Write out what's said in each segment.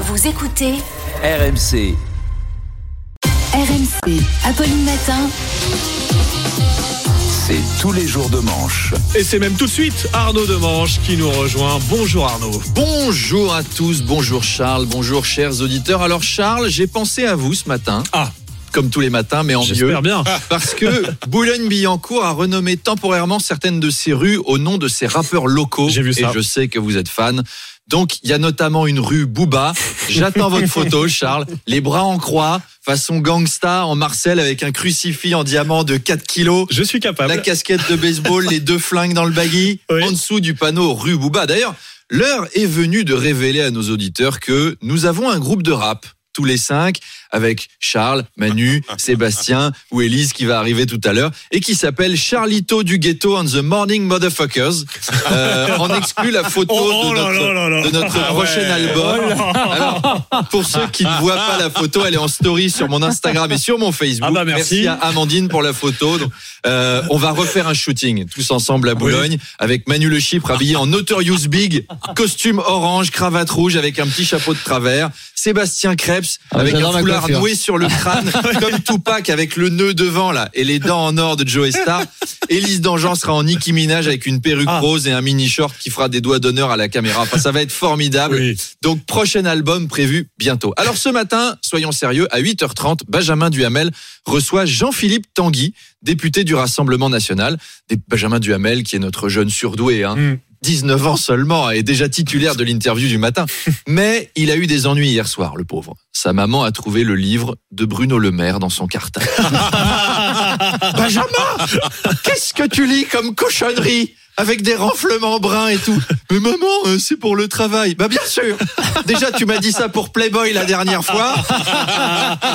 Vous écoutez RMC. RMC, Apolline Matin. C'est tous les jours de manche. Et c'est même tout de suite Arnaud Demanche qui nous rejoint. Bonjour Arnaud. Bonjour à tous, bonjour Charles, bonjour chers auditeurs. Alors Charles, j'ai pensé à vous ce matin. Ah. Comme tous les matins, mais en mieux. J'espère bien. Parce que Boulogne-Billancourt a renommé temporairement certaines de ses rues au nom de ses rappeurs locaux. J'ai vu ça. Et je sais que vous êtes fan. Donc, il y a notamment une rue Booba. J'attends votre photo, Charles. Les bras en croix, façon gangsta en Marcel avec un crucifix en diamant de 4 kilos. Je suis capable. La casquette de baseball, les deux flingues dans le baggy, Oui. en dessous du panneau rue Booba. D'ailleurs, l'heure est venue de révéler à nos auditeurs que nous avons un groupe de rap, tous les cinq, avec Charles, Manu, Sébastien ou Élise qui va arriver tout à l'heure, et qui s'appelle Charlito du Ghetto and the Morning Motherfuckers. Euh, on exclut la photo Oh, oh de notre, là là là. de notre Ah prochain ouais. album. Oh. Alors, pour ceux qui ne voient pas la photo, elle est en story sur mon Instagram et sur mon Facebook. Ah bah merci. à Amandine pour la photo. Donc, euh, on va refaire un shooting tous ensemble à Boulogne avec Manu Le Chypre habillé en Notorious Big, costume orange, cravate rouge avec un petit chapeau de travers. Sébastien Krebs Ah, avec un foulard noué sur le crâne comme Tupac avec le nœud devant là et les dents en or de Joe Star. Élise Dangean sera en Nicki Minaj avec une perruque Ah. rose et un mini short qui fera des doigts d'honneur à la caméra. Enfin, ça va être formidable. Oui. Donc, prochain album prévu bientôt. Alors, ce matin, soyons sérieux, à 8h30, Benjamin Duhamel reçoit Jean-Philippe Tanguy, député du Rassemblement National. Des- Benjamin Duhamel, qui est notre jeune surdoué, hein. Mm. 19 ans seulement, et déjà titulaire de l'interview du matin. Mais il a eu des ennuis hier soir, le pauvre. Sa maman a trouvé le livre de Bruno Le Maire dans son cartable. Benjamin, qu'est-ce que tu lis comme cochonnerie avec des renflements bruns et tout? Mais maman, euh, c'est pour le travail. Bah bien sûr. Déjà, tu m'as dit ça pour Playboy la dernière fois.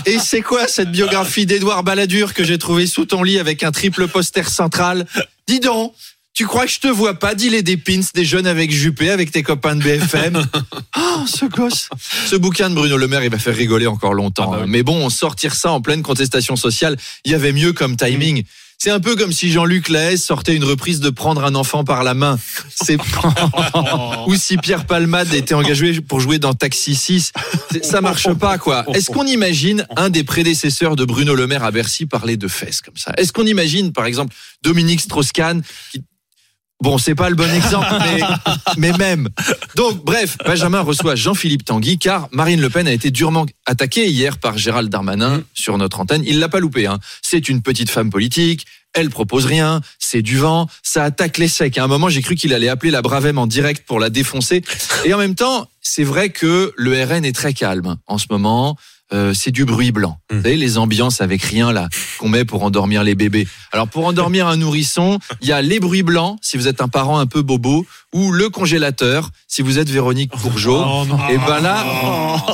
Et c'est quoi cette biographie d'Édouard Balladur que j'ai trouvée sous ton lit avec un triple poster central? Dis donc. Tu crois que je te vois pas dealer des pins des jeunes avec Juppé avec tes copains de BFM Oh, ce gosse Ce bouquin de Bruno Le Maire, il va faire rigoler encore longtemps. Ah bah oui. hein. Mais bon, sortir ça en pleine contestation sociale, il y avait mieux comme timing. C'est un peu comme si Jean-Luc Lahaye sortait une reprise de Prendre un enfant par la main. C'est ou si Pierre Palmade était engagé pour jouer dans Taxi 6. C'est- Ça marche pas, quoi. Est-ce qu'on imagine un des prédécesseurs de Bruno Le Maire à Bercy parler de fesses comme ça? Est-ce qu'on imagine, par exemple, Dominique Strauss-Kahn qui Bon, c'est pas le bon exemple, mais, mais même. Donc, bref, Benjamin reçoit Jean-Philippe Tanguy, car Marine Le Pen a été durement attaquée hier par Gérald Darmanin sur notre antenne. Il l'a pas loupé. Hein. C'est une petite femme politique. Elle propose rien, c'est du vent, ça attaque les secs. À un moment, j'ai cru qu'il allait appeler la Bravem en direct pour la défoncer. Et en même temps, c'est vrai que le RN est très calme en ce moment. Euh, c'est du bruit blanc. Vous savez, les ambiances avec rien là qu'on met pour endormir les bébés. Alors pour endormir un nourrisson, il y a les bruits blancs si vous êtes un parent un peu bobo ou le congélateur si vous êtes Véronique Courgeot. Oh. Et ben là,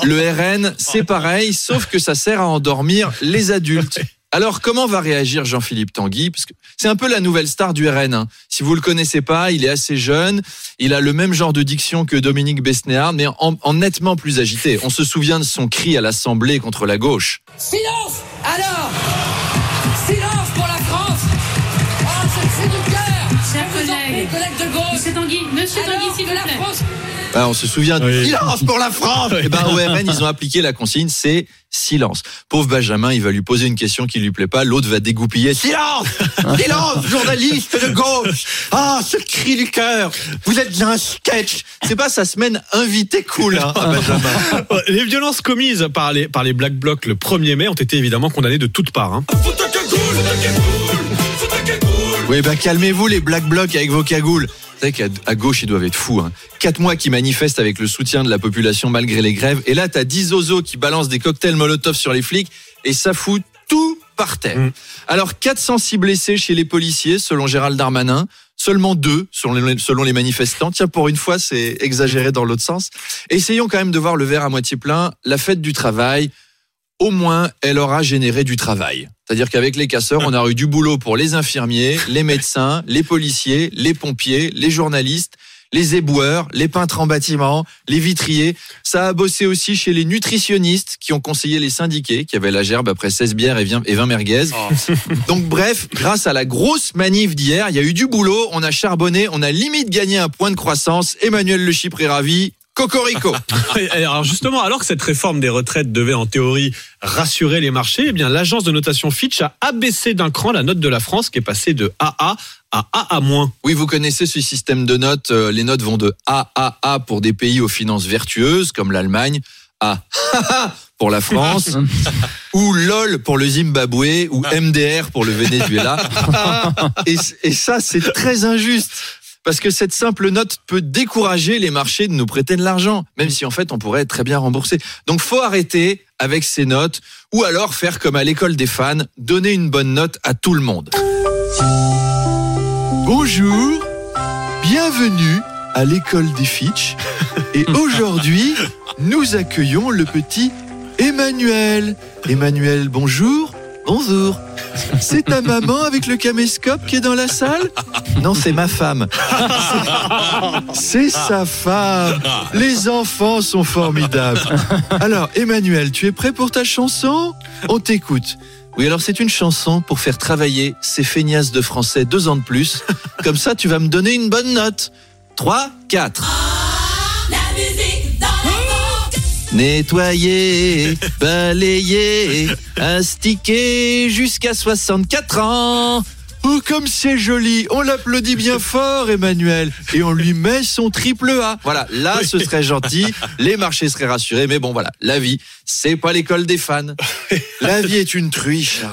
le RN, c'est pareil, sauf que ça sert à endormir les adultes. Alors, comment va réagir Jean-Philippe Tanguy? Parce que c'est un peu la nouvelle star du RN. hein. Si vous le connaissez pas, il est assez jeune. Il a le même genre de diction que Dominique Besnéard, mais en, en nettement plus agité. On se souvient de son cri à l'Assemblée contre la gauche. Silence Alors Silence pour la France Oh, c'est du cœur Chers collègues. collègues de gauche Monsieur Tanguy, Monsieur Alors Tanguy, s'il vous la plaît. France Ah, on se souvient du Oui. silence pour la France. Et ben au RN, ils ont appliqué la consigne, c'est silence. Pauvre Benjamin, il va lui poser une question qui lui plaît pas, l'autre va dégoupiller. Silence, silence, journaliste de gauche. Ah, ce cri du cœur. Vous êtes un sketch. C'est pas sa semaine invité cool, hein, Benjamin. Les violences commises par les, par les Black Blocs le 1er mai ont été évidemment condamnées de toutes parts. hein. Oui, ben calmez-vous les black blocs avec vos cagoules. Savez qu'à à gauche, ils doivent être fous. Hein. Quatre mois qui manifestent avec le soutien de la population malgré les grèves. Et là, t'as 10 zozos qui balancent des cocktails Molotov sur les flics et ça fout tout par terre. Mm. Alors, 406 blessés chez les policiers, selon Gérald Darmanin. Seulement deux, selon les, selon les manifestants. Tiens, pour une fois, c'est exagéré dans l'autre sens. Essayons quand même de voir le verre à moitié plein. La fête du travail, au moins, elle aura généré du travail. C'est-à-dire qu'avec les casseurs, on a eu du boulot pour les infirmiers, les médecins, les policiers, les pompiers, les journalistes, les éboueurs, les peintres en bâtiment, les vitriers. Ça a bossé aussi chez les nutritionnistes qui ont conseillé les syndiqués, qui avaient la gerbe après 16 bières et 20 et 20 merguez. Donc bref, grâce à la grosse manif d'hier, il y a eu du boulot, on a charbonné, on a limite gagné un point de croissance. Emmanuel Le Chypre est ravi. Cocorico. Alors justement, alors que cette réforme des retraites devait en théorie rassurer les marchés, eh bien l'agence de notation Fitch a abaissé d'un cran la note de la France qui est passée de AA à AA-. Oui, vous connaissez ce système de notes. euh, Les notes vont de AAA pour des pays aux finances vertueuses, comme l'Allemagne, à pour la France, ou LOL pour le Zimbabwe, ou MDR pour le Venezuela. Et, et ça, c'est très injuste. Parce que cette simple note peut décourager les marchés de nous prêter de l'argent, même si en fait on pourrait être très bien remboursé. Donc faut arrêter avec ces notes, ou alors faire comme à l'école des fans, donner une bonne note à tout le monde. Bonjour, bienvenue à l'école des Fitch. Et aujourd'hui, nous accueillons le petit Emmanuel. Emmanuel, bonjour. Bonjour. C'est ta maman avec le caméscope qui est dans la salle Non, c'est ma femme. C'est sa femme. Les enfants sont formidables. Alors, Emmanuel, tu es prêt pour ta chanson? On t'écoute. Oui, alors c'est une chanson pour faire travailler ces feignasses de français deux ans de plus. Comme ça, tu vas me donner une bonne note. 3, 4. Nettoyer, balayer, astiquer jusqu'à 64 ans. Oh, comme c'est joli. On l'applaudit bien fort, Emmanuel. Et on lui met son triple A. Voilà, là, ce serait gentil. Les marchés seraient rassurés. Mais bon, voilà, la vie, c'est pas l'école des fans. La vie est une truie, Charles.